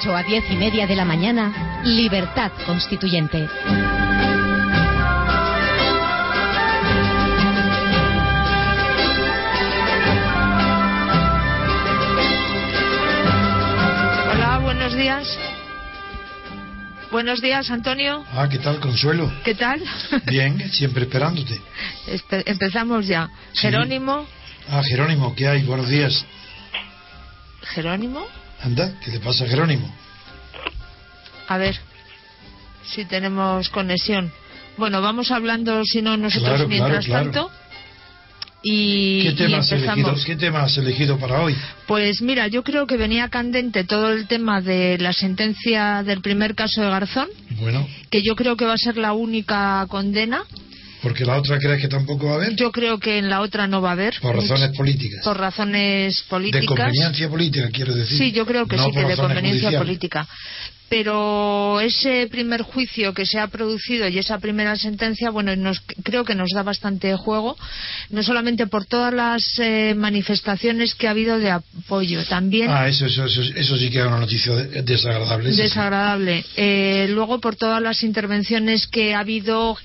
8 a 10 y media de la mañana, Libertad Constituyente. Hola, buenos días. Buenos días, Antonio. Ah, ¿qué tal, Consuelo? ¿Qué tal? Bien, siempre esperándote. Espe- empezamos ya. Sí. Jerónimo. Ah, Jerónimo, ¿qué hay? Buenos días. Jerónimo. Anda, ¿qué le pasa a Jerónimo? A ver si tenemos conexión. Bueno, vamos hablando, si no, nosotros Claro, mientras claro. tanto. Y, ¿Qué y tema, has elegido. ¿Qué tema has elegido para hoy? Pues mira, yo creo que venía candente todo el tema de la sentencia del primer caso de Garzón, Bueno, que yo creo que va a ser la única condena. Porque la otra crees que tampoco va a haber, Yo creo que en la otra no va a haber. por razones políticas. Por razones políticas. De conveniencia política, quiero decir. Sí, yo creo que no sí, que de conveniencia judiciales. política. Pero ese primer juicio que se ha producido y esa primera sentencia, bueno, nos, creo que nos da bastante juego, no solamente por todas las eh, manifestaciones que ha habido de apoyo, también Ah, eso, eso, eso, eso sí que es una noticia de- desagradable. eso sí. desagradable. Eh, luego por todas las intervenciones que ha habido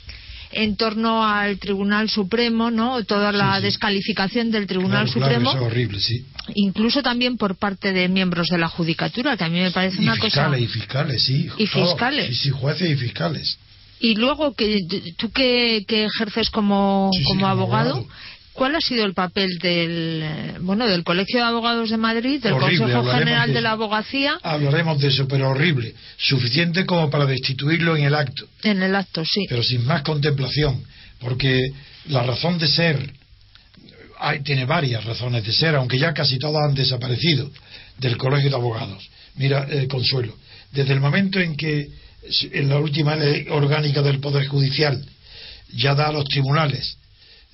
en torno al Tribunal Supremo, ¿no? Toda la sí. descalificación del Tribunal Claro, claro, Supremo eso es horrible, sí. incluso también por parte de miembros de la judicatura, que a mí me parece Y una cosa. fiscales, y fiscales, sí. Y todo. fiscales. Sí, jueces y fiscales. Y luego, que tú que, que ejerces como, como como abogado, abogado. ¿Cuál ha sido el papel del eh, bueno del Colegio de Abogados de Madrid, del Horrible, Consejo General de de la. Abogacía, Hablaremos de eso, pero horrible. Suficiente como para destituirlo en el acto. en el acto? Sí. pero sin más contemplación, porque la razón de ser hay, tiene varias razones de ser, aunque ya casi todas han desaparecido del Colegio de Abogados. Mira, eh, Consuelo, desde el momento en que en la última ley orgánica del Poder Judicial ya da a los tribunales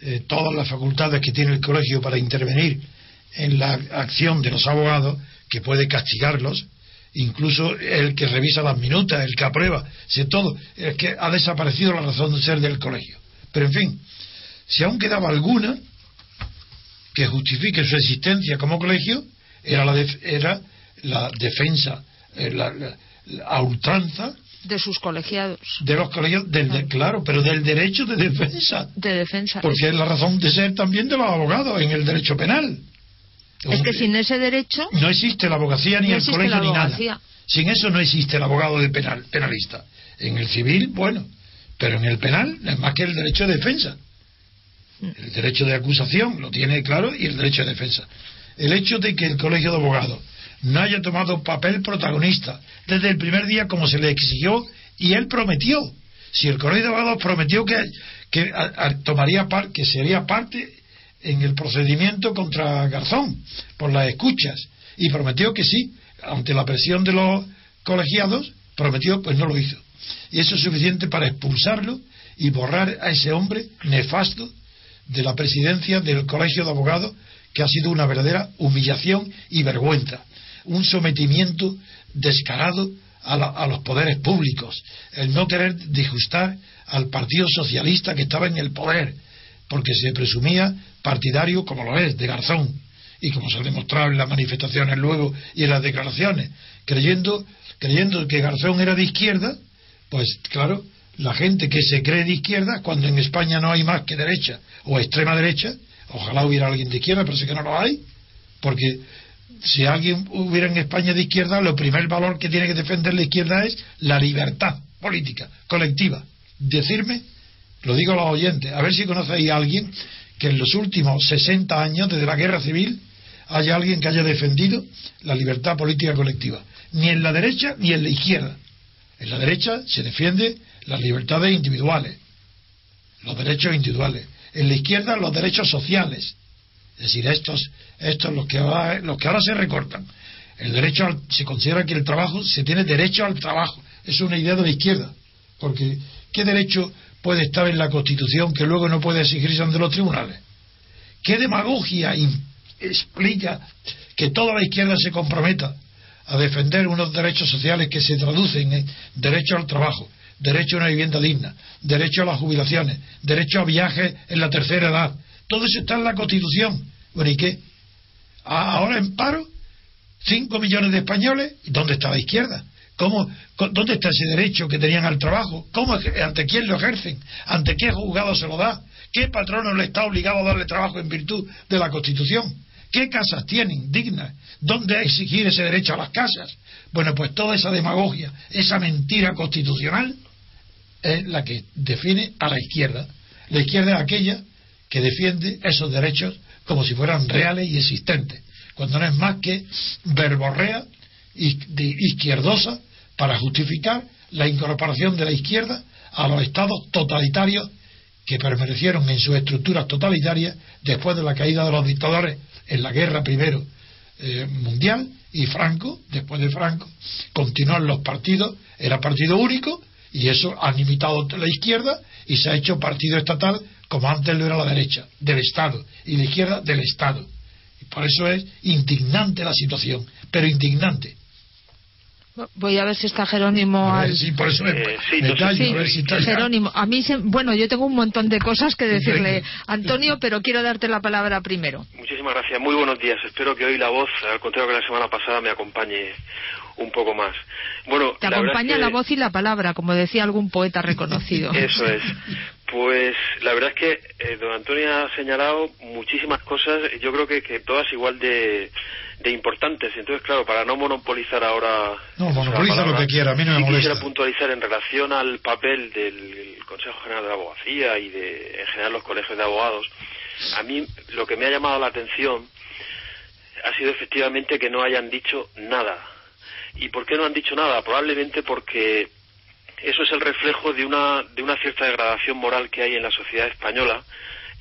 eh, todas las facultades que tiene el colegio para intervenir en la acción de los abogados, que puede castigarlos, incluso el que revisa las minutas, el que aprueba, si todo, es que ha desaparecido la razón de ser del colegio. Pero en fin, si aún quedaba alguna que justifique su existencia como colegio, era la, def- era la defensa, eh, la- la- la- a ultranza de sus colegiados de los del, de- claro, pero del derecho de defensa, de defensa. porque es la razón de ser también de los abogados en el derecho penal. es que sin ese derecho No existe la abogacía ni No el colegio ni nada. Sin eso no existe el abogado de penal, penalista. En el civil, bueno, pero en el penal no es más que el derecho de defensa. El derecho de acusación lo tiene claro y el derecho de defensa. El hecho de que el colegio de abogados no haya tomado papel protagonista desde el primer día como se le exigió y él prometió. Si el colegio de abogados prometió que, que tomaría par- que sería parte en el procedimiento contra Garzón por las escuchas y prometió que sí, ante la presión de los colegiados, prometió, pues no lo hizo. Y eso es suficiente para expulsarlo y borrar a ese hombre nefasto de la presidencia del Colegio de Abogados, que ha sido una verdadera humillación y vergüenza, un sometimiento descarado a, la- a los poderes públicos, el no querer disgustar al Partido Socialista que estaba en el poder, porque se presumía partidario, como lo es, de Garzón, y como se ha demostrado en las manifestaciones luego y en las declaraciones, creyendo, creyendo que Garzón era de izquierda, pues claro, la gente que se cree de izquierda, cuando en España no hay más que derecha o extrema derecha, ojalá hubiera alguien de izquierda, pero sé que no lo hay, porque si alguien hubiera en España de izquierda, lo primer valor que tiene que defender la izquierda es la libertad política, colectiva. Decirme, lo digo a los oyentes, a ver si conocéis a alguien que en los últimos 60 años, desde la guerra civil, haya alguien que haya defendido la libertad política colectiva. Ni en la derecha ni en la izquierda. En la derecha se defiende las libertades individuales, los derechos individuales. En la izquierda los derechos sociales. Es decir, estos, estos los que ahora, los que ahora se recortan. El derecho al- se considera que el trabajo se tiene derecho al trabajo. Es una idea de la izquierda. Porque ¿qué derecho puede estar en la Constitución que luego no puede exigirse ante los tribunales? ¿Qué demagogia explica que toda la izquierda se comprometa a defender unos derechos sociales que se traducen en derecho al trabajo, derecho a una vivienda digna, derecho a las jubilaciones, derecho a viajes en la tercera edad? Todo eso está en la Constitución. Bueno, ¿y qué? Ahora en paro 5 millones de españoles, ¿dónde está la izquierda? ¿Cómo, ¿Dónde está ese derecho que tenían al trabajo? ¿Cómo, ¿Ante quién lo ejercen? ¿Ante qué juzgado se lo da? ¿Qué patrono le está obligado a darle trabajo en virtud de la Constitución? ¿Qué casas tienen dignas? ¿Dónde exigir ese derecho a las casas? Bueno, pues toda esa demagogia, esa mentira constitucional es la que define a la izquierda. La izquierda es aquella que defiende esos derechos como si fueran reales y existentes, cuando no es más que verborrea izquierdosa para justificar la incorporación de la izquierda a los estados totalitarios que permanecieron en sus estructuras totalitarias después de la caída de los dictadores en la guerra primero eh, mundial y Franco, después de Franco, continuaron los partidos, era partido único y eso ha limitado la izquierda y se ha hecho partido estatal como antes lo era la derecha, del Estado, y la izquierda del Estado. Y por eso es indignante la situación, pero indignante. Voy a ver si está Jerónimo. A sí, por eso me, eh, a ver si está Jerónimo, a mí, bueno, yo tengo un montón de cosas que decirle, Antonio, pero quiero darte la palabra primero. Muchísimas gracias. Muy buenos días. Espero que hoy la voz, al contrario que la semana pasada, me acompañe un poco más. Bueno, te acompaña la voz y la palabra, como decía algún poeta reconocido. Eso es. Pues la verdad es que eh, don Antonio ha señalado muchísimas cosas, yo creo que, que todas igual de, de importantes. Entonces, claro, para no monopolizar ahora. No, monopoliza lo que quiera, a mí no me molesta. quisiera puntualizar en relación al papel del Consejo General de la Abogacía y de, en general, los colegios de abogados. A mí lo que me ha llamado la atención ha sido efectivamente que no hayan dicho nada. ¿Y por qué no han dicho nada? Probablemente porque eso es el reflejo de una, de una cierta degradación moral que hay en la sociedad española,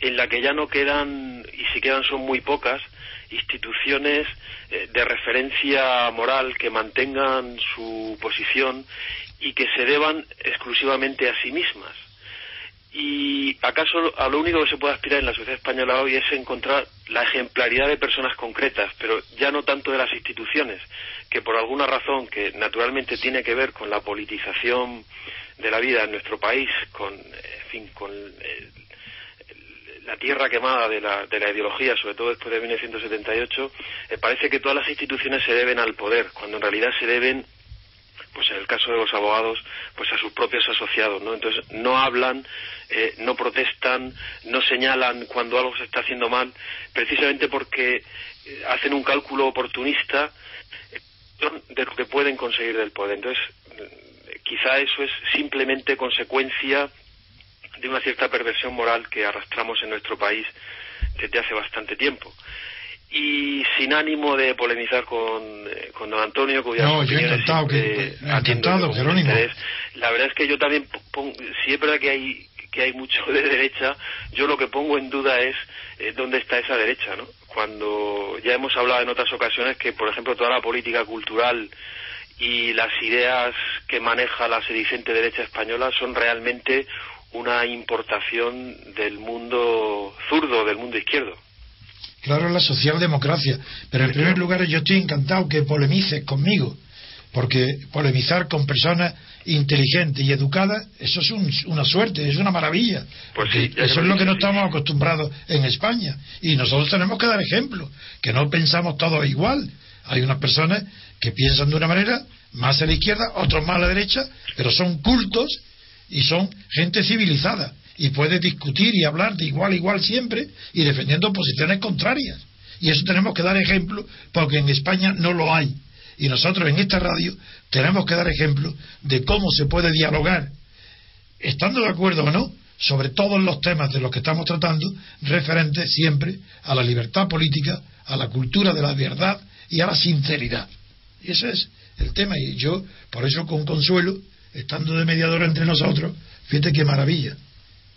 en la que ya no quedan, y si quedan son muy pocas, instituciones eh, de referencia moral que mantengan su posición y que se deban exclusivamente a sí mismas. Y acaso a lo único que se puede aspirar en la sociedad española hoy es encontrar la ejemplaridad de personas concretas, pero ya no tanto de las instituciones, que por alguna razón que naturalmente tiene que ver con la politización de la vida en nuestro país, con, en fin, con eh, la tierra quemada de la, de la ideología, sobre todo después de 1978, eh, parece que todas las instituciones se deben al poder, cuando en realidad se deben pues en el caso de los abogados, pues a sus propios asociados, ¿no? Entonces no hablan, eh, no protestan, no señalan cuando algo se está haciendo mal, precisamente porque eh, hacen un cálculo oportunista de lo que pueden conseguir del poder. Entonces, quizá eso es simplemente consecuencia de una cierta perversión moral que arrastramos en nuestro país desde hace bastante tiempo. Y sin ánimo de polemizar con, eh, con don Antonio, cuya no, yo encantado, que, encantado, Jerónimo. La verdad es que yo también, pongo, si es verdad que hay que hay mucho de derecha, yo lo que pongo en duda es eh, dónde está esa derecha, ¿no? Cuando ya hemos hablado en otras ocasiones que, por ejemplo, toda la política cultural y las ideas que maneja la sedicente derecha española son realmente una importación del mundo zurdo, del mundo izquierdo. Claro, la socialdemocracia. Pero en primer lugar, yo estoy encantado que polemices conmigo, porque polemizar con personas inteligentes y educadas, eso es una suerte, es una maravilla. Pues eso es lo que no estamos acostumbrados en España. Y nosotros tenemos que dar ejemplo, que no pensamos todos igual. Hay unas personas que piensan de una manera, más a la izquierda, otros más a la derecha, pero son cultos y son gente civilizada y puede discutir y hablar de igual a igual siempre y defendiendo posiciones contrarias. Y eso tenemos que dar ejemplo porque en España no lo hay. Y nosotros en esta radio tenemos que dar ejemplo de cómo se puede dialogar, estando de acuerdo o no, sobre todos los temas de los que estamos tratando, referentes siempre a la libertad política, a la cultura de la verdad y a la sinceridad. Y ese es el tema. Y yo, por eso con consuelo, estando de mediadora entre nosotros, fíjate qué maravilla.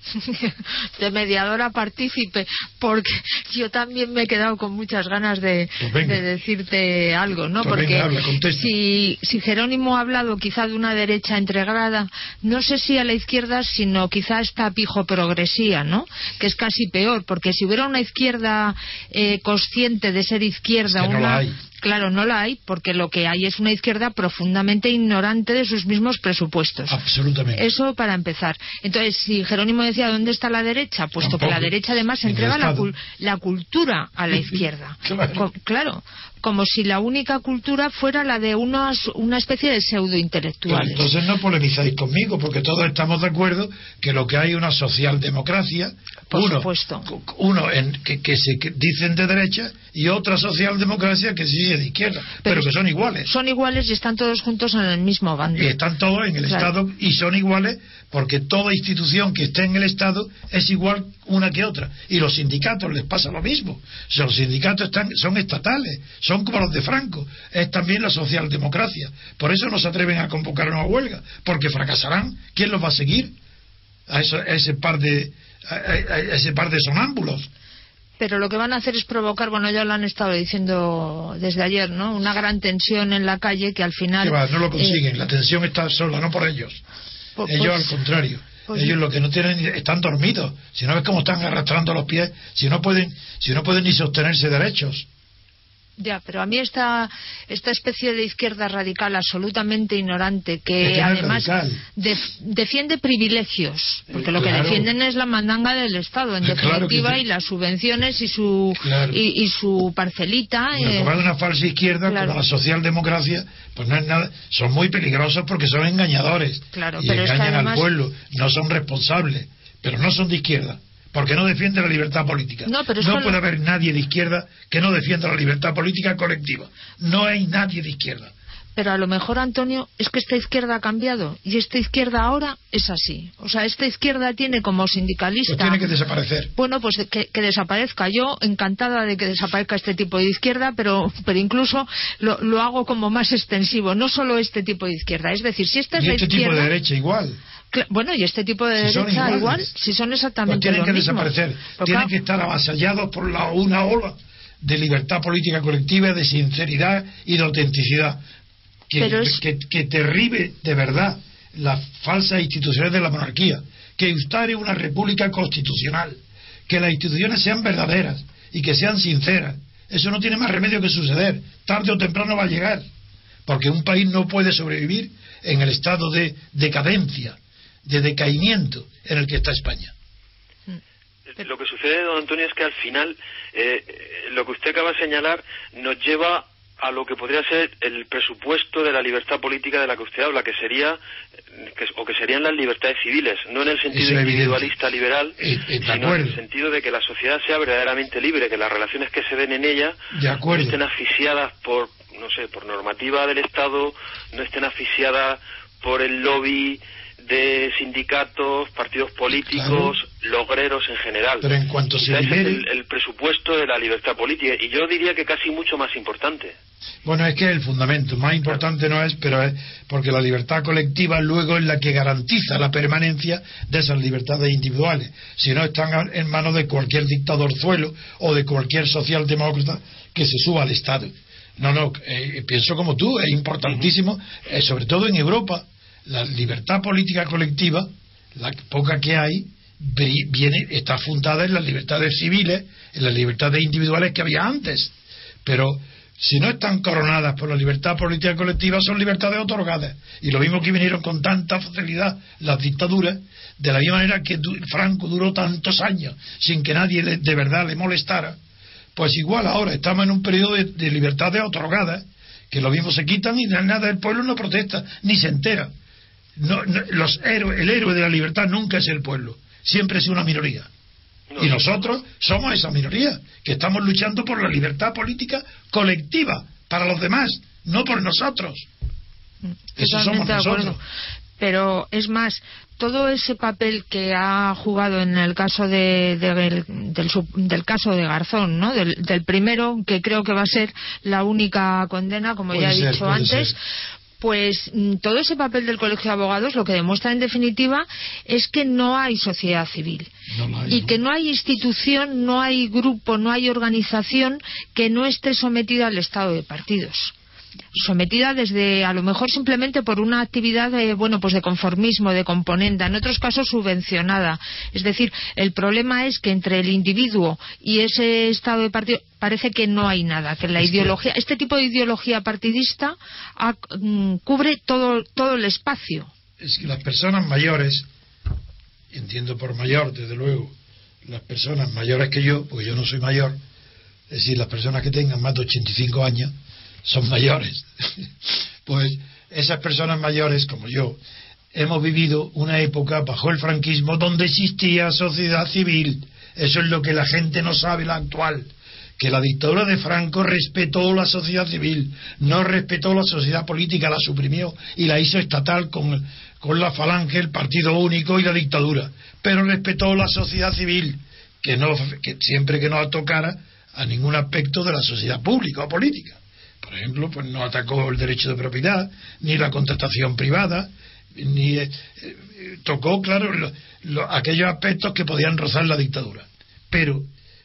de mediadora partícipe, porque yo también me he quedado con muchas ganas de, pues decirte algo, ¿no? Pues porque si, si Jerónimo ha hablado quizá de una derecha entregada, no sé si a la izquierda, sino quizá esta pijo progresía, ¿no? Que es casi peor, porque si hubiera una izquierda eh, consciente de ser izquierda, una, Claro, no la hay, porque lo que hay es una izquierda profundamente ignorante de sus mismos presupuestos. Absolutamente. Eso para empezar. Entonces, si Jerónimo decía dónde está la derecha, puesto que la derecha además entrega la, la, cultura a la izquierda. claro. claro como si la única cultura fuera la de unos, una especie de pseudo-intelectuales. entonces no polemizáis conmigo, porque todos estamos de acuerdo que lo que hay es una socialdemocracia, Por uno, supuesto. uno en, que, se dicen de derecha y otra socialdemocracia que sí de izquierda, pero, que son iguales. Son iguales y están todos juntos en el mismo bando. Y están todos en el Estado y son iguales porque toda institución que esté en el Estado es igual una que otra. Y los sindicatos les pasa lo mismo. los sindicatos están, son estatales, son como los de Franco. Es también la socialdemocracia. Por eso no se atreven a convocar una huelga, porque fracasarán. ¿Quién los va a seguir? A, ese par de a, ese par de sonámbulos pero lo que van a hacer es provocar, bueno, ya lo han estado diciendo desde ayer, ¿no? Una gran tensión en la calle que al final. no lo consiguen, eh, la tensión está sola, no por ellos. ellos al contrario. Pues ellos lo que no tienen están dormidos. Si no ves cómo están arrastrando los pies, si no pueden, si no pueden ni sostenerse derechos. Ya, pero a mí esta, esta especie de izquierda radical absolutamente ignorante que además defiende privilegios, porque lo que defienden es la mandanga del Estado, en definitiva, y las subvenciones y su, y, su parcelita. Y eh, una falsa izquierda como la socialdemocracia, pues no es nada, son muy peligrosos porque son engañadores y engañan al pueblo, no son responsables, pero no son de izquierda porque no defiende la libertad política. No, puede haber nadie de izquierda que no defienda la libertad política colectiva. No hay nadie de izquierda. Pero a lo mejor, Antonio, es que esta izquierda ha cambiado y esta izquierda ahora es así. O sea, esta izquierda tiene como sindicalista. Pues tiene que desaparecer. Bueno, pues que, desaparezca. Yo encantada de que desaparezca este tipo de izquierda, pero, pero incluso lo, hago como más extensivo. No solo este tipo de izquierda. Es decir, si esta es y la este tipo de derecha igual. Bueno, y este tipo de derecha igual, si son exactamente pues tienen que desaparecer, tienen que estar avasallados por la, una ola de libertad política colectiva, de sinceridad y de autenticidad, que, que, derribe de verdad las falsas instituciones de la monarquía, que instare una república constitucional, que las instituciones sean verdaderas y que sean sinceras. Eso no tiene más remedio que suceder, tarde o temprano va a llegar, porque un país no puede sobrevivir en el estado de decadencia de decaimiento en el que está España. Lo que sucede, don Antonio, es que al final eh, lo que usted acaba de señalar nos lleva a lo que podría ser el presupuesto de la libertad política de la que usted habla, que sería o que serían las libertades civiles, no en el sentido individualista liberal, eh, eh, sino en el sentido de que la sociedad sea verdaderamente libre, que las relaciones que se den en ella no estén asfixiadas por no sé, por normativa del Estado, no estén asfixiadas por el lobby de sindicatos, partidos políticos, logreros en general. Pero en cuanto se el, presupuesto de la libertad política y yo diría que casi mucho más importante. Bueno, es que es el fundamento, más importante no es, pero es porque la libertad colectiva luego es la que garantiza la permanencia de esas libertades individuales. Si no, están en manos de cualquier dictadorzuelo o de cualquier socialdemócrata que se suba al Estado. No, no, eh, pienso como tú, es importantísimo, eh, sobre todo en Europa la libertad política colectiva, la poca que hay, viene, está fundada en las libertades civiles, en las libertades individuales que había antes. Pero si no están coronadas por la libertad política colectiva, son libertades otorgadas. Y lo mismo que vinieron con tanta facilidad las dictaduras, de la misma manera que Franco duró tantos años sin que nadie de verdad le molestara, pues igual ahora estamos en un periodo de, de libertades otorgadas, que lo mismo se quitan y nada, el pueblo no protesta, ni se entera no, los héroes, el héroe de la libertad nunca es el pueblo, siempre es una minoría. y nosotros somos esa minoría, que estamos luchando por la libertad política colectiva, para los demás, no por nosotros. Eso somos nosotros. Pero es más, todo ese papel que ha jugado en el caso de, del, caso de Garzón, ¿no? Del, primero, que creo que va a ser la única condena, como ya he dicho antes, pues mm, todo ese papel del Colegio de Abogados lo que demuestra en definitiva es que no hay sociedad civil y que no hay institución, no hay grupo, no hay organización que no esté sometida al estado de partidos. Sometida desde a lo mejor simplemente por una actividad de bueno pues de conformismo de componente en otros casos subvencionada. Es decir el problema es que entre el individuo y ese estado de partido parece que no hay nada que la ideología este tipo de ideología partidista mm, cubre todo todo el espacio. Es que las personas mayores entiendo por mayor desde luego las personas mayores que yo porque yo no soy mayor es decir las personas que tengan más de 85 años son mayores. pues esas personas mayores, como yo, hemos vivido una época bajo el franquismo donde existía sociedad civil. Eso es lo que la gente no sabe, la actual. Que la dictadura de Franco respetó la sociedad civil, no respetó la sociedad política, la suprimió y la hizo estatal con, con la falange, el partido único y la dictadura. Pero respetó la sociedad civil, que, no, que siempre que no tocara a ningún aspecto de la sociedad pública o política por ejemplo, pues no atacó el derecho de propiedad, ni la contratación privada, ni eh, eh, tocó, claro, aquellos aspectos que podían rozar la dictadura. Pero,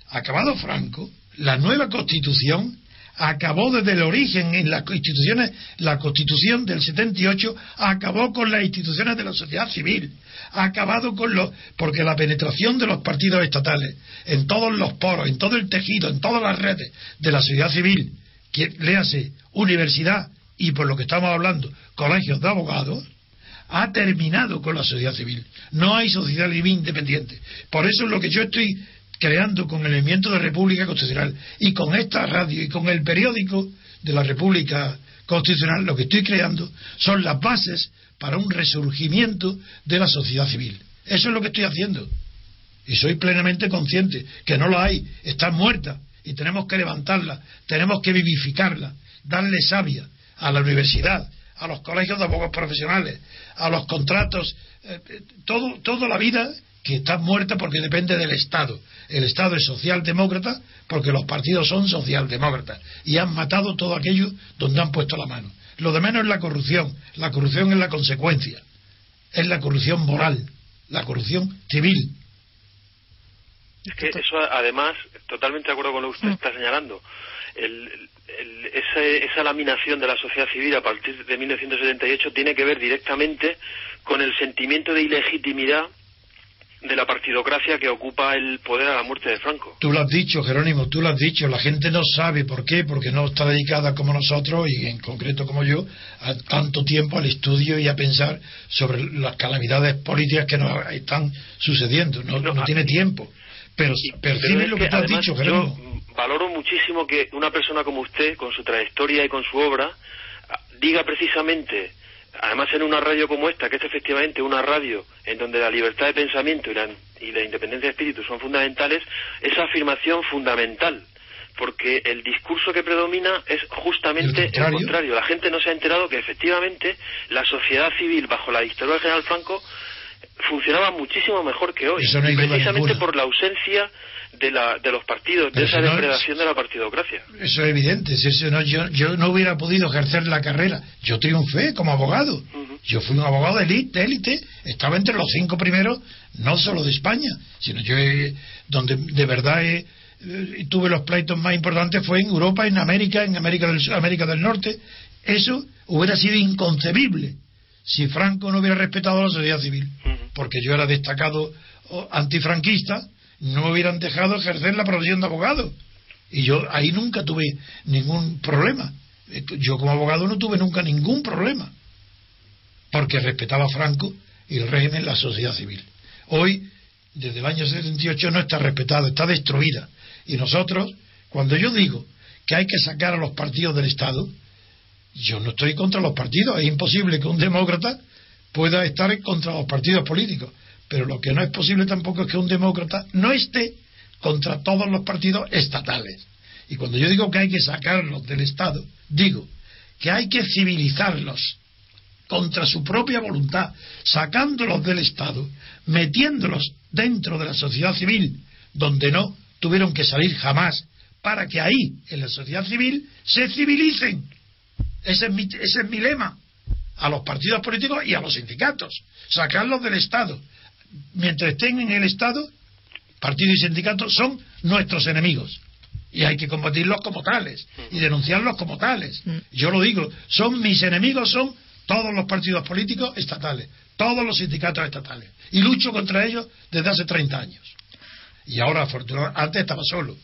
acabado Franco, la nueva constitución acabó desde el origen en las instituciones, la constitución del 78 acabó con las instituciones de la sociedad civil, acabado con los, porque la penetración de los partidos estatales en todos los poros, en todo el tejido, en todas las redes de la sociedad civil, que, léase universidad y por lo que estamos hablando, colegios de abogados, ha terminado con la sociedad civil. No hay sociedad civil independiente. Por eso es lo que yo estoy creando con el movimiento de República Constitucional y con esta radio y con el periódico de la República Constitucional, lo que estoy creando son las bases para un resurgimiento de la sociedad civil. Eso es lo que estoy haciendo. Y soy plenamente consciente que no lo hay, está muerta y tenemos que levantarla, tenemos que vivificarla, darle savia a la universidad, a los colegios de abogados profesionales, a los contratos, eh, todo, toda la vida que está muerta porque depende del Estado. El Estado es socialdemócrata porque los partidos son socialdemócratas y han matado todo aquello donde han puesto la mano. Lo de menos es la corrupción. La corrupción es la consecuencia. Es la corrupción moral, la corrupción civil, es que eso, además, totalmente de acuerdo con lo que usted mm. está señalando. esa, laminación de la sociedad civil a partir de 1978 tiene que ver directamente con el sentimiento de ilegitimidad de la partidocracia que ocupa el poder a la muerte de Franco. Tú lo has dicho, Jerónimo, tú lo has dicho. La gente no sabe por qué, porque no está dedicada como nosotros, y en concreto como yo, a tanto tiempo al estudio y a pensar sobre las calamidades políticas que nos están sucediendo. No, no tiene tiempo. Pero percibe lo que, te has dicho, Yo valoro muchísimo que una persona como usted, con su trayectoria y con su obra, diga precisamente, además en una radio como esta, que es efectivamente una radio en donde la libertad de pensamiento y la, y la independencia de espíritu son fundamentales, esa afirmación fundamental porque el discurso que predomina es justamente el contrario. La gente no se ha enterado que efectivamente la sociedad civil bajo la dictadura del general Franco funcionaba muchísimo mejor que hoy. precisamente por la ausencia de, la, de los partidos, de esa depredación de la partidocracia. Eso es evidente. Eso no, yo, yo no hubiera podido ejercer la carrera. Yo triunfé como abogado. Yo fui un abogado de élite, élite, estaba entre los cinco primeros, no solo de España, sino yo donde de verdad eh, tuve los pleitos más importantes fue en Europa, en América, en América del, América del Norte. Eso hubiera sido inconcebible si Franco no hubiera respetado la sociedad civil, porque yo era destacado antifranquista, no me hubieran dejado ejercer la profesión de abogado. Y yo ahí nunca tuve ningún problema. Yo como abogado no tuve nunca ningún problema, porque respetaba a Franco y el régimen, la sociedad civil. Hoy, desde el año 78, no está respetada, está destruida. Y nosotros, cuando yo digo que hay que sacar a los partidos del Estado, yo no estoy contra los partidos. Es imposible que un demócrata pueda estar contra los partidos políticos. Pero lo que no es posible tampoco es que un demócrata no esté contra todos los partidos estatales. Y cuando yo digo que hay que sacarlos del Estado, digo que hay que civilizarlos contra su propia voluntad, sacándolos del Estado, metiéndolos dentro de la sociedad civil, donde no tuvieron que salir jamás, para que ahí, en la sociedad civil, se civilicen ese es, mi, ese es mi lema. A los partidos políticos y a los sindicatos. Sacarlos del Estado. Mientras estén en el Estado, partidos y sindicatos son nuestros enemigos. y hay que combatirlos como tales y denunciarlos como tales. Mm. Yo lo digo, son mis enemigos, son todos los partidos políticos estatales, todos los sindicatos estatales. Y lucho contra ellos desde hace 30 años. Y ahora, afortunadamente, antes estaba solo,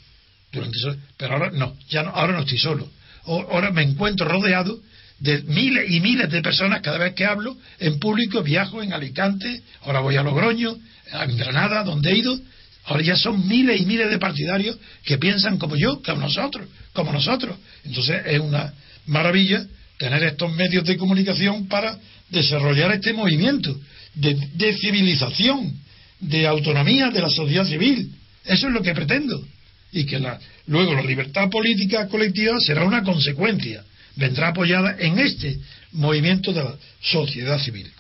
durante pero ahora no, ya no, ahora no estoy solo. Ahora me encuentro rodeado de miles y miles de personas cada vez que hablo en público, viajo en Alicante, ahora voy a Logroño, en Granada, donde he ido. Ahora ya son miles y miles de partidarios que piensan como yo, como nosotros, como nosotros. Entonces es una maravilla tener estos medios de comunicación para desarrollar este movimiento de civilización, de autonomía de la sociedad civil. Eso es lo que pretendo. Y que la, luego la libertad política colectiva será una consecuencia. Vendrá apoyada en este movimiento de la sociedad civil.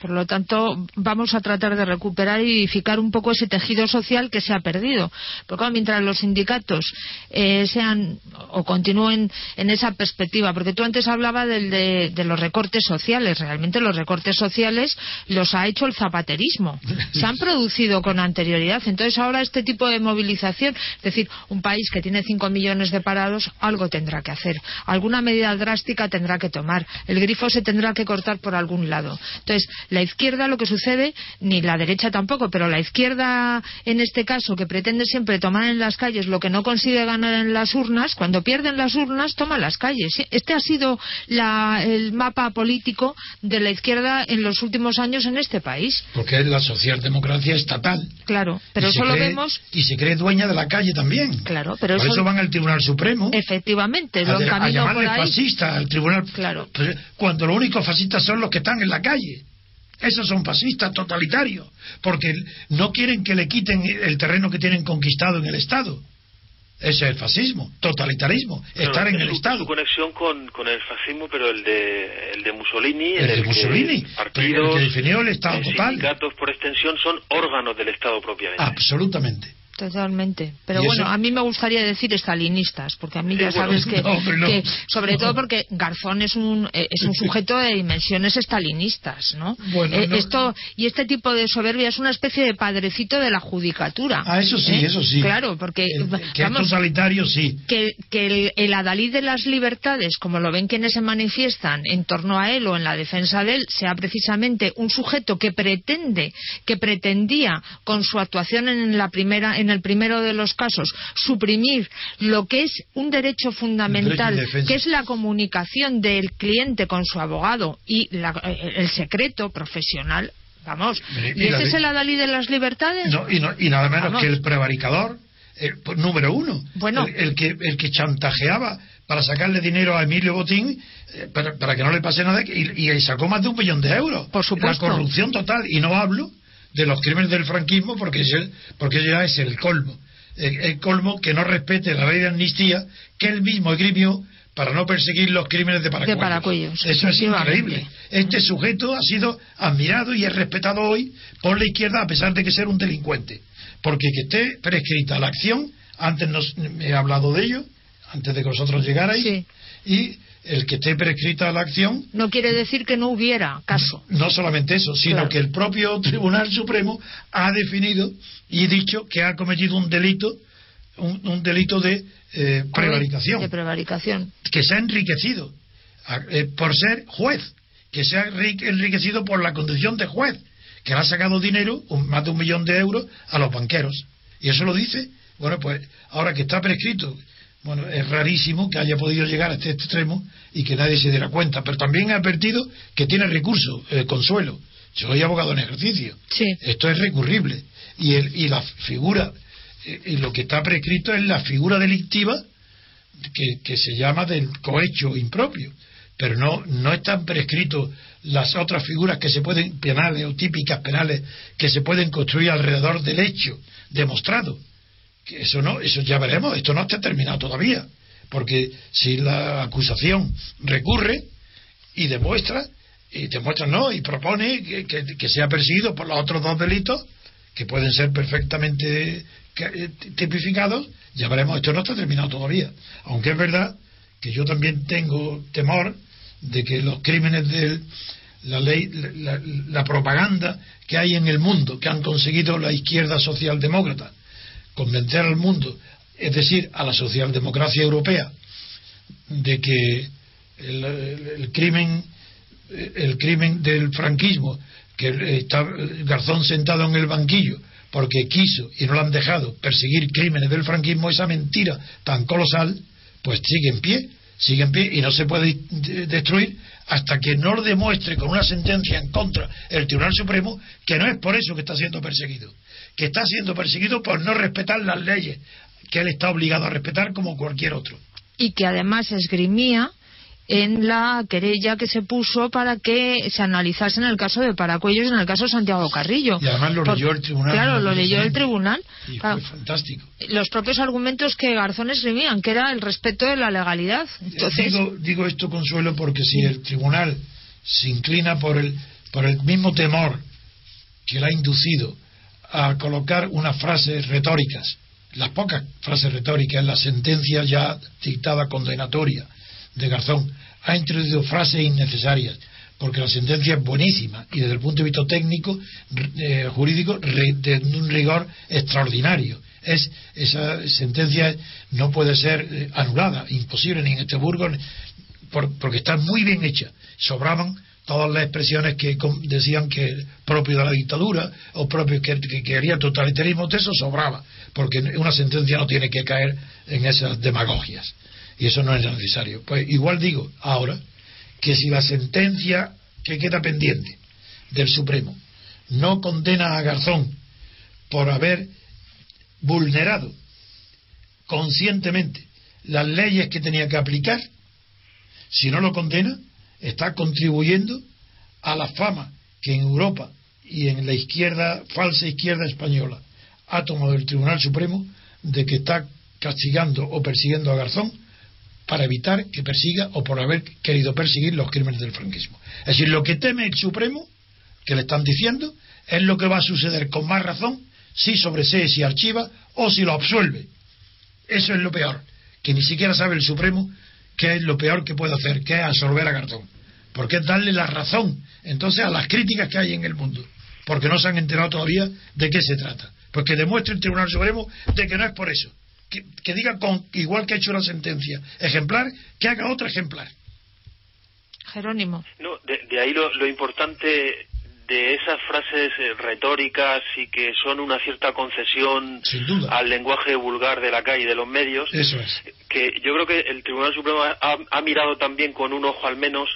Por lo tanto, vamos a tratar de recuperar y edificar un poco ese tejido social que se ha perdido. Porque mientras los sindicatos eh, sean o continúen en esa perspectiva, porque tú antes hablabas del de, de los recortes sociales, realmente los recortes sociales los ha hecho el zapaterismo. Se han producido con anterioridad. Entonces ahora este tipo de movilización, es decir, un país que tiene 5 millones de parados, algo tendrá que hacer. Alguna medida drástica tendrá que tomar. El grifo se tendrá que cortar por algún lado. Entonces, la izquierda lo que sucede, ni la derecha tampoco, pero la izquierda en este caso que pretende siempre tomar en las calles lo que no consigue ganar en las urnas, cuando pierden las urnas toma las calles. Este ha sido la- el mapa político de la izquierda en los últimos años en este país. Porque es la socialdemocracia estatal. Claro, pero eso lo vemos, Y se cree dueña de la calle también. claro, pero Por eso, eso van al Tribunal Supremo. efectivamente a, lo a por llamarle fascista al tribunal Claro. Pues, cuando los únicos fascistas son los que están en la calle esos son fascistas totalitarios porque no quieren que le quiten el terreno que tienen conquistado en el Estado. Ese es el fascismo totalitarismo Claro, estar en el Estado. su conexión con, con el fascismo, pero el de, el de Mussolini, el en de que Mussolini partidos, el que definió el Estado eh, total. sindicatos por extensión son órganos del Estado propiamente. absolutamente Totalmente. Pero bueno, eso- a mí me gustaría decir estalinistas, porque a mí ya bueno, sabes que, no, hombre, no. que sobre No. todo porque Garzón es un, eh, es un sujeto de dimensiones estalinistas, ¿no? Bueno, Eh. Esto, y este tipo de soberbia es una especie de padrecito de la judicatura. ah eso sí ¿eh? eso sí Claro, porque, El- que vamos, totalitario sí que, que el, el adalid de las libertades, como lo ven quienes se manifiestan en torno a él o en la defensa de él, sea precisamente un sujeto que pretende, que pretendía con su actuación en la primera, en el primero de los casos, suprimir lo que es un derecho fundamental, derecho que es la comunicación del cliente con su abogado y la- el secreto profesional. Vamos, Y ¿y la ese es el adalid de las libertades? No, y, no- y nada menos Vamos. que el prevaricador, pues, número uno. Bueno. El, el que, el que chantajeaba para sacarle dinero a Emilio Botín eh, para, para que no le pase nada y, y sacó más de un millón de euros. Por supuesto. La corrupción total. Y no hablo de los crímenes del franquismo porque, es el- porque ya es el colmo. El, el colmo que no respete la ley de amnistía que él mismo esgrimió para no perseguir los crímenes de Paracuellos. De Paracuellos, Eso es increíble. Este sujeto ha sido admirado y es respetado hoy por la izquierda a pesar de que ser un delincuente. Porque que esté prescrita la acción, antes nos, me he hablado de ello, antes de que vosotros llegarais, Sí. y el que esté prescrita la acción, No quiere decir que no hubiera caso. no solamente eso, sino Claro. que el propio Tribunal Supremo ha definido y dicho que ha cometido un delito, un, un delito de eh, prevaricación De prevaricación. que se ha enriquecido eh, por ser juez, que se ha enri- enriquecido por la condición de juez, que le ha sacado dinero, un- más de un millón de euros, a los banqueros. Y eso lo dice, bueno, pues ahora que está prescrito, bueno, es rarísimo que haya podido llegar a este extremo y que nadie se diera cuenta, pero también ha advertido que tiene recurso, eh, consuelo. Yo soy abogado en ejercicio. Sí. Esto es recurrible. Y, el, y la figura, eh, y lo que está prescrito es la figura delictiva que, que se llama del cohecho impropio. Pero no, no están prescritos las otras figuras que se pueden, penales o típicas penales, que se pueden construir alrededor del hecho demostrado. Eso no, eso ya veremos, esto no está terminado todavía. Porque si la acusación recurre y demuestra, y demuestra no, y propone que, que- sea perseguido por los otros dos delitos, que pueden ser perfectamente eh, tipificados, ya veremos, esto no está terminado todavía. Aunque es verdad que yo también tengo temor de que los crímenes de la ley, la- la propaganda que hay en el mundo, que han conseguido la izquierda socialdemócrata, convencer al mundo es decir, a la socialdemocracia europea, de que el, crimen el crimen del franquismo, que está Garzón sentado en el banquillo porque quiso y no lo han dejado perseguir crímenes del franquismo, esa mentira tan colosal, pues sigue en pie, sigue en pie y no se puede destruir hasta que no lo demuestre con una sentencia en contra el Tribunal Supremo que no es por eso que está siendo perseguido, que está siendo perseguido por no respetar las leyes que él está obligado a respetar como cualquier otro. Y que además esgrimía en la querella que se puso para que se analizase en el caso de Paracuellos y en el caso de Santiago Carrillo. Y además lo leyó el tribunal. Claro, lo leyó el tribunal. Y fue fantástico. Los propios argumentos que Garzón escribían, que era el respeto de la legalidad. Entonces... Digo, digo esto, Consuelo, porque si el tribunal se inclina por el, por el mismo temor que le ha inducido a colocar unas frases retóricas, las pocas frases retóricas la sentencia ya dictada condenatoria de Garzón, ha introducido frases innecesarias, porque la sentencia es buenísima y desde el punto de vista técnico, eh, jurídico, de un rigor extraordinario. Es, esa sentencia no puede ser eh, anulada, imposible ni en Estrasburgo, porque está muy bien hecha. Sobraban todas las expresiones que decían que propio de la dictadura o propio que, que quería totalitarismo, de eso sobraba, porque una sentencia no tiene que caer en esas demagogias y eso no es necesario. Pues igual digo ahora que si la sentencia que queda pendiente del Supremo no condena a Garzón por haber vulnerado conscientemente las leyes que tenía que aplicar, si no lo condena, está contribuyendo a la fama que en Europa y en la izquierda, falsa izquierda española, ha tomado el Tribunal Supremo de que está castigando o persiguiendo a Garzón para evitar que persiga o por haber querido perseguir los crímenes del franquismo. Es decir, lo que teme el Supremo, que le están diciendo, es lo que va a suceder con más razón si sobresee, si archiva o si lo absuelve. Eso es lo peor, que ni siquiera sabe el Supremo qué es lo peor que puede hacer, que es absorber a Garzón. Porque es darle la razón entonces a las críticas que hay en el mundo, porque no se han enterado todavía de qué se trata. Porque demuestre el Tribunal Supremo de que no es por eso, que, diga con, igual que ha hecho la sentencia ejemplar, que haga otra ejemplar. Jerónimo. No, de, ahí lo, importante de esas frases eh, retóricas y que son una cierta concesión al lenguaje vulgar de la calle y de los medios, Eso es. que yo creo que el Tribunal Supremo ha, mirado también con un ojo al menos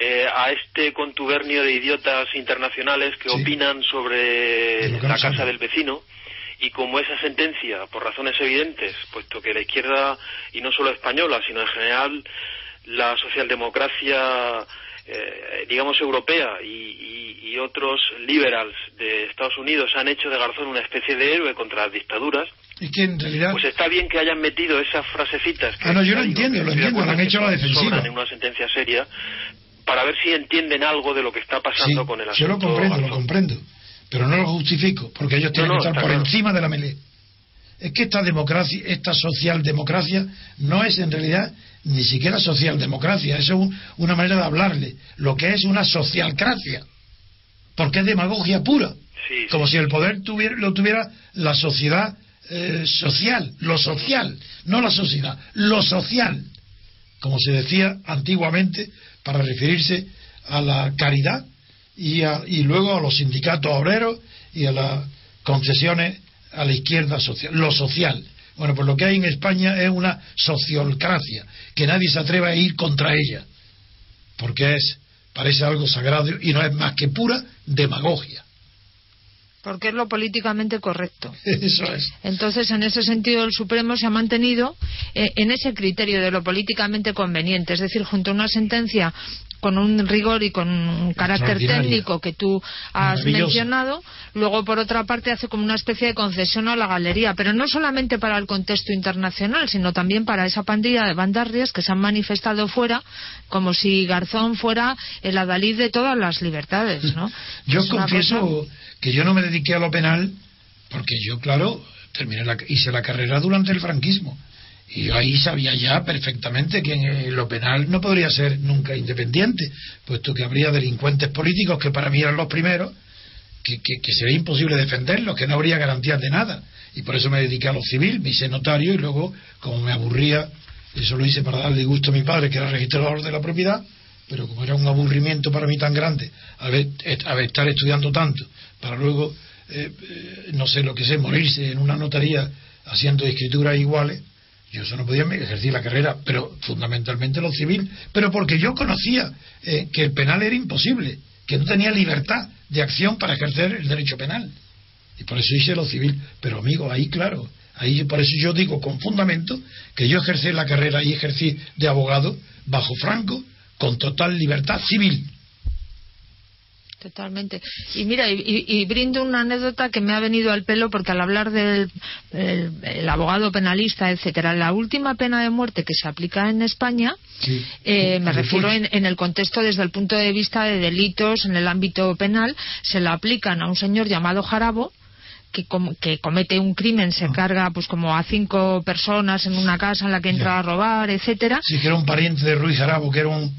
eh, a este contubernio de idiotas internacionales que opinan sobre la casa del vecino y como esa sentencia, por razones evidentes, puesto que la izquierda, y no solo española, sino en general la socialdemocracia, eh, digamos, europea y, otros liberals de Estados Unidos han hecho de Garzón una especie de héroe contra las dictaduras, ¿Y que en realidad... Pues está bien que hayan metido esas frasecitas. Que ah, no, yo lo entiendo, lo entiendo, lo han hecho la defensiva. En una sentencia seria, para ver si entienden algo de lo que está pasando con el asunto. Yo lo comprendo, lo comprendo pero no lo justifico, porque ellos tienen que estar por encima de la melé. Es que esta democracia, esta socialdemocracia, no es en realidad ni siquiera socialdemocracia, es una manera de hablarle. Lo que es una socialcracia, porque es demagogia pura. como si el poder tuviera, lo tuviera la sociedad eh, social, lo social, no la sociedad, lo social, como se decía antiguamente para referirse a la caridad y, y luego a los sindicatos obreros y a las concesiones a la izquierda social, lo social. Bueno, pues lo que hay en España es una sociocracia, que nadie se atreve a ir contra ella, porque es, parece algo sagrado y no es más que pura demagogia. Porque es lo políticamente correcto. Eso es. Entonces, en ese sentido, el Supremo se ha mantenido eh, en ese criterio de lo políticamente conveniente, es decir, junto a una sentencia con un rigor y con un carácter técnico que tú has mencionado, luego por otra parte hace como una especie de concesión a la galería, pero no solamente para el contexto internacional, sino también para esa pandilla de bandarrias que se han manifestado fuera, como si Garzón fuera el adalid de todas las libertades, ¿no? yo confieso que yo no me dediqué a lo penal porque yo, claro, terminé la, hice la carrera durante el franquismo y ahí sabía ya perfectamente que en lo penal no podría ser nunca independiente, puesto que habría delincuentes políticos que para mí eran los primeros, que, que, sería imposible defenderlos, que no habría garantías de nada. Y por eso me dediqué a lo civil, me hice notario y luego, como me aburría, eso lo hice para darle gusto a mi padre, que era registrador de la propiedad, pero como era un aburrimiento para mí tan grande, al, estar estudiando tanto, para luego, eh, eh, no sé lo que sé, morirse en una notaría haciendo escrituras iguales, yo eso no podía ejercer la carrera, pero fundamentalmente lo civil, pero porque yo conocía eh, que el penal era imposible, que no tenía libertad de acción para ejercer el derecho penal. Y por eso hice lo civil. Pero amigo, ahí claro, ahí por eso yo digo con fundamento que yo ejercí la carrera y ejercí de abogado bajo Franco con total libertad civil. Totalmente. Y mira, y, brindo una anécdota que me ha venido al pelo porque al hablar del abogado penalista, etcétera, la última pena de muerte que se aplica en España, eh, me refiero en, el contexto desde el punto de vista de delitos en el ámbito penal, se la aplican a un señor llamado Jarabo, que, que, comete un crimen, se ah. carga pues como a cinco personas en una casa en la que entra a robar, etcétera. Sí, que era un pariente de Ruiz Jarabo, que era un,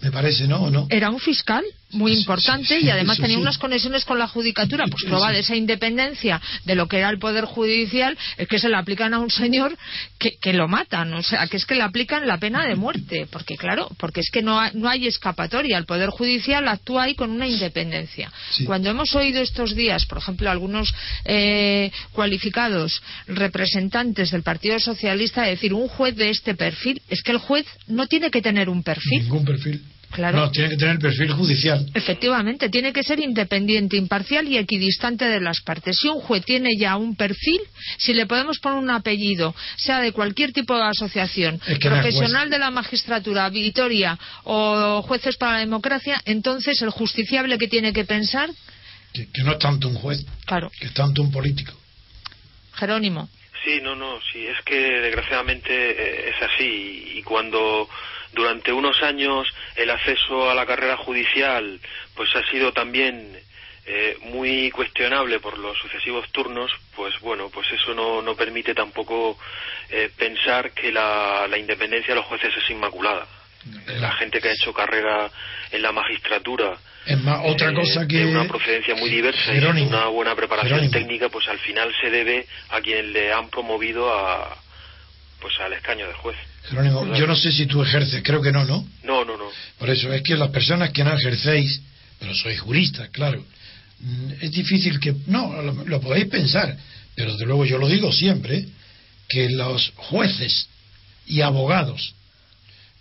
me parece, ¿no? ¿O no? Era un fiscal muy importante y además tenía unas conexiones con la judicatura. Pues prueba de esa independencia de lo que era el Poder Judicial es que se le aplican a un señor que, que lo matan. O sea, que es que le aplican la pena de muerte. Porque, claro, porque es que no, no hay escapatoria. El Poder Judicial actúa ahí con una independencia. Cuando hemos oído estos días, por ejemplo, algunos eh, cualificados representantes del Partido Socialista decir un juez de este perfil, es que el juez no tiene que tener un perfil. Ningún perfil no, tiene que tener perfil judicial. Efectivamente, tiene que ser independiente, imparcial y equidistante de las partes. Si un juez tiene ya un perfil, si le podemos poner un apellido, sea de cualquier tipo de asociación, profesional de la magistratura, Vitoria o jueces para la democracia, entonces el justiciable que tiene que pensar. Que, no es tanto un juez, claro. que es tanto un político. Jerónimo. Sí, no, no, sí, es que desgraciadamente eh, es así. Y cuando durante unos años el acceso a la carrera judicial pues ha sido también eh, muy cuestionable por los sucesivos turnos, pues bueno, pues eso no, no permite tampoco eh, pensar que la, independencia de los jueces es inmaculada. La gente que ha hecho carrera en la magistratura es más, otra cosa que una procedencia muy diversa y una buena preparación técnica, pues al final se debe a quien le han promovido a pues al escaño de juez. Jerónimo, yo no sé si tú ejerces, creo que no, ¿no? No, no, no. Por eso es que las personas que no ejercéis, pero sois juristas, claro, mm, es difícil que, no, lo, podéis pensar, pero desde luego yo lo digo siempre, que los jueces y abogados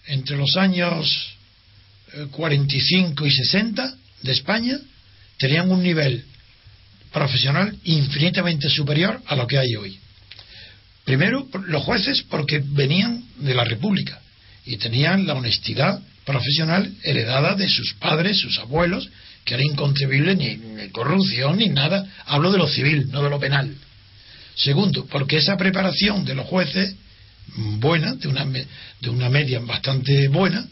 entre los años 45 eh, y 60 de España tenían un nivel profesional infinitamente superior a lo que hay hoy. Primero, los jueces porque venían de la República y tenían la honestidad profesional heredada de sus padres, sus abuelos, que era inconcebible ni, corrupción ni nada. Hablo de lo civil, no de lo penal. Segundo, porque esa preparación de los jueces, buena, de una, de una media bastante buena,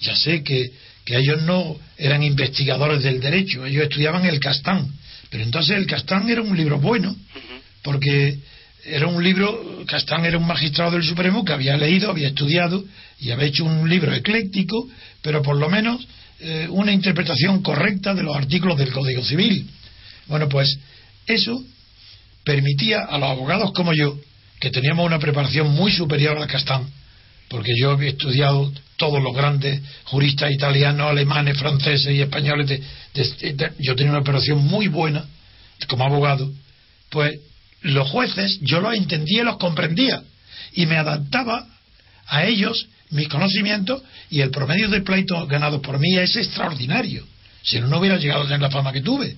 ya sé que, que ellos no eran investigadores del derecho, ellos estudiaban el Castán, pero entonces el Castán era un libro bueno, porque era un libro, Castán era un magistrado del Supremo que había leído, había estudiado y había hecho un libro ecléctico, pero por lo menos eh, una interpretación correcta de los artículos del Código Civil. Bueno, pues eso permitía a los abogados como yo, que teníamos una preparación muy superior a Castán, porque yo había estudiado todos los grandes juristas italianos, alemanes, franceses y españoles, yo tenía una preparación muy buena como abogado, pues los jueces yo los entendía y los comprendía y me adaptaba a ellos mis conocimientos y el promedio de pleitos ganados por mí es extraordinario. Si no, no hubiera llegado a tener la fama que tuve.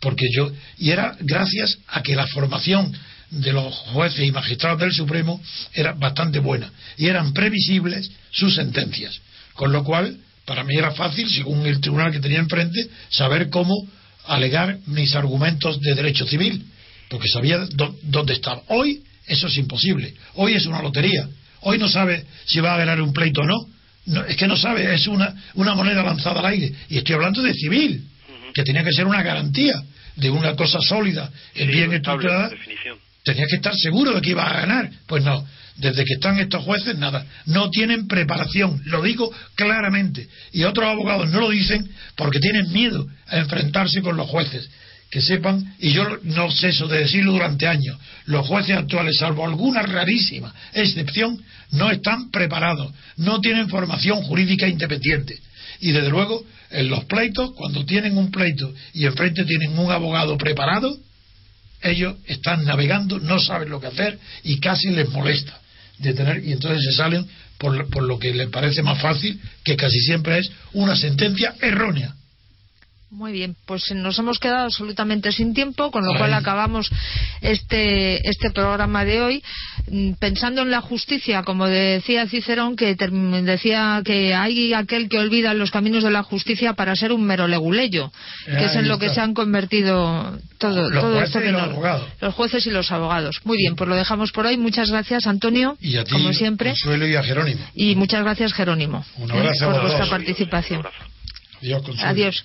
Porque yo, y era gracias a que la formación de los jueces y magistrados del Supremo era bastante buena y eran previsibles sus sentencias. Con lo cual, para mí era fácil, según el tribunal que tenía enfrente, saber cómo alegar mis argumentos de derecho civil porque sabía dónde estaba. Hoy eso es imposible. Hoy es una lotería. Hoy no sabe si va a ganar un pleito o no. es que no sabe, es una, una moneda lanzada al aire. Y estoy hablando de civil, que tenía que ser una garantía de una cosa sólida, bien estructurada. Tenía que estar seguro de que iba a ganar. Pues no, desde que están estos jueces, nada. No tienen preparación, lo digo claramente. Y otros abogados no lo dicen porque tienen miedo a enfrentarse con los jueces que sepan, y yo no ceso de decirlo durante años, los jueces actuales, salvo alguna rarísima excepción, no están preparados, no tienen formación jurídica independiente. Y desde luego, en los pleitos, cuando tienen un pleito y enfrente tienen un abogado preparado, ellos están navegando, no saben lo que hacer y casi les molesta de tener, y entonces se salen por, por lo que les parece más fácil, que casi siempre es una sentencia errónea. Muy bien, pues nos hemos quedado absolutamente sin tiempo, con lo cual acabamos este, este programa de hoy mm, pensando en la justicia, como decía Cicerón, que decía que hay aquel que olvida los caminos de la justicia para ser un mero leguleyo, que es en lo que se han convertido todo, los todo esto y los jueces y los abogados. Muy bien, pues lo dejamos por hoy. Muchas gracias, Antonio, Y a ti, como siempre, Consuelo, y a Jerónimo. y muchas gracias, Jerónimo, Un ¿eh? abrazo por vuestra participación. Consuelo. Adiós.